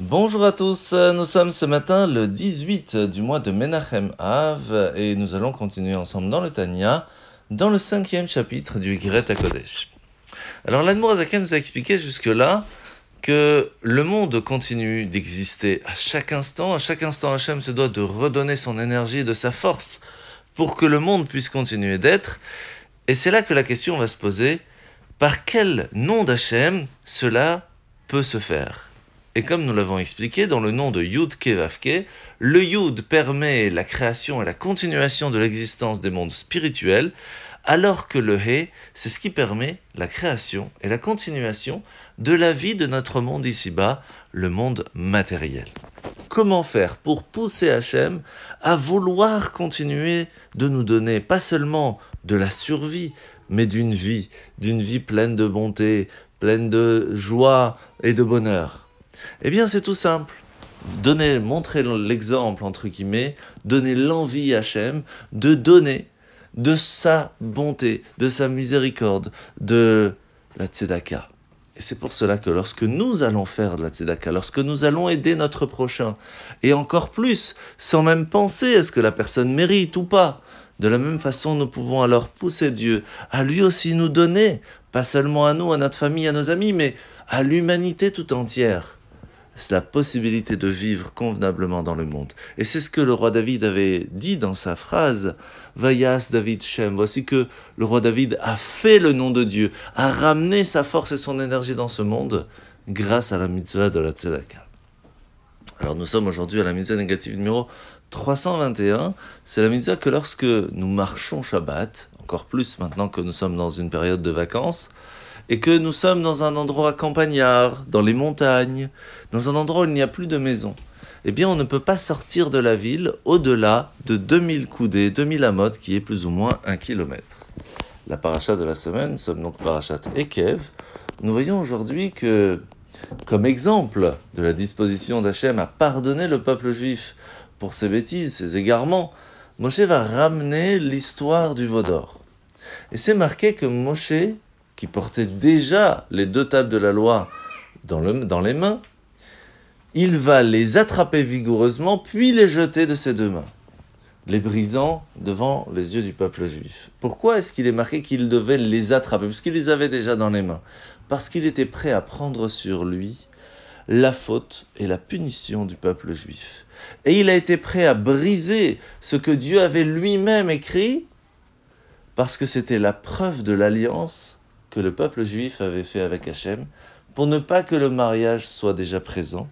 Bonjour à tous, nous sommes ce matin le 18 du mois de Menachem Av et nous allons continuer ensemble dans le Tanya, dans le cinquième chapitre du Greta Kodesh. Alors l'Admour Azaken nous a expliqué jusque-là que le monde continue d'exister à chaque instant, à chaque instant Hachem se doit de redonner son énergie, de sa force pour que le monde puisse continuer d'être. Et c'est là que la question va se poser, par quel nom d'Hachem cela peut se faire? Et comme nous l'avons expliqué, dans le nom de Yud Kevavke, le Yud permet la création et la continuation de l'existence des mondes spirituels, alors que le He, c'est ce qui permet la création et la continuation de la vie de notre monde ici-bas, le monde matériel. Comment faire pour pousser Hachem à vouloir continuer de nous donner pas seulement de la survie, mais d'une vie, d'une vie pleine de bonté, pleine de joie et de bonheur? Eh bien, c'est tout simple. Donner, montrer l'exemple, entre guillemets, donner l'envie à Hachem de donner de sa bonté, de sa miséricorde, de la tzedaka. Et c'est pour cela que lorsque nous allons faire de la tzedaka, lorsque nous allons aider notre prochain, et encore plus, sans même penser à ce que la personne mérite ou pas, de la même façon, nous pouvons alors pousser Dieu à lui aussi nous donner, pas seulement à nous, à notre famille, à nos amis, mais à l'humanité tout entière c'est la possibilité de vivre convenablement dans le monde. Et c'est ce que le roi David avait dit dans sa phrase, Vayas David Shem. Voici que le roi David a fait le nom de Dieu, a ramené sa force et son énergie dans ce monde grâce à la mitzvah de la tzedaka. Alors nous sommes aujourd'hui à la mitzvah négative numéro 321. C'est la mitzvah que lorsque nous marchons Shabbat, encore plus maintenant que nous sommes dans une période de vacances, et que nous sommes dans un endroit campagnard, dans les montagnes, dans un endroit où il n'y a plus de maisons, eh bien on ne peut pas sortir de la ville au-delà de 2000 coudées, 2000 amotes, qui est plus ou moins un kilomètre. La paracha de la semaine, sommes donc parachat Ekev. Nous voyons aujourd'hui que, comme exemple de la disposition d'Hachem à pardonner le peuple juif pour ses bêtises, ses égarements, Moshe va ramener l'histoire du Vaudor. Et c'est marqué que Moshe qui portait déjà les deux tables de la loi dans, le, dans les mains, il va les attraper vigoureusement, puis les jeter de ses deux mains, les brisant devant les yeux du peuple juif. Pourquoi est-ce qu'il est marqué qu'il devait les attraper? Puisqu'il les avait déjà dans les mains. Parce qu'il était prêt à prendre sur lui la faute et la punition du peuple juif. Et il a été prêt à briser ce que Dieu avait lui-même écrit, parce que c'était la preuve de l'alliance que le peuple juif avait fait avec Hachem pour ne pas que le mariage soit déjà présent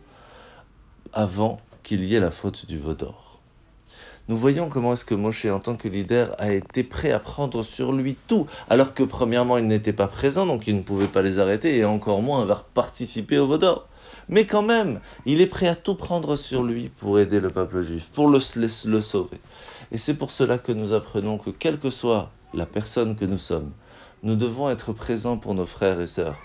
avant qu'il y ait la faute du Vaudor. Nous voyons comment est-ce que Moshe, en tant que leader, a été prêt à prendre sur lui tout, alors que premièrement il n'était pas présent, donc il ne pouvait pas les arrêter, et encore moins avoir participé au Vaudor. Mais quand même, il est prêt à tout prendre sur lui pour aider le peuple juif, pour le sauver. Et c'est pour cela que nous apprenons que quelle que soit la personne que nous sommes, nous devons être présents pour nos frères et sœurs.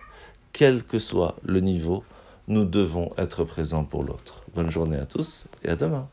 Quel que soit le niveau, nous devons être présents pour l'autre. Bonne journée à tous et à demain.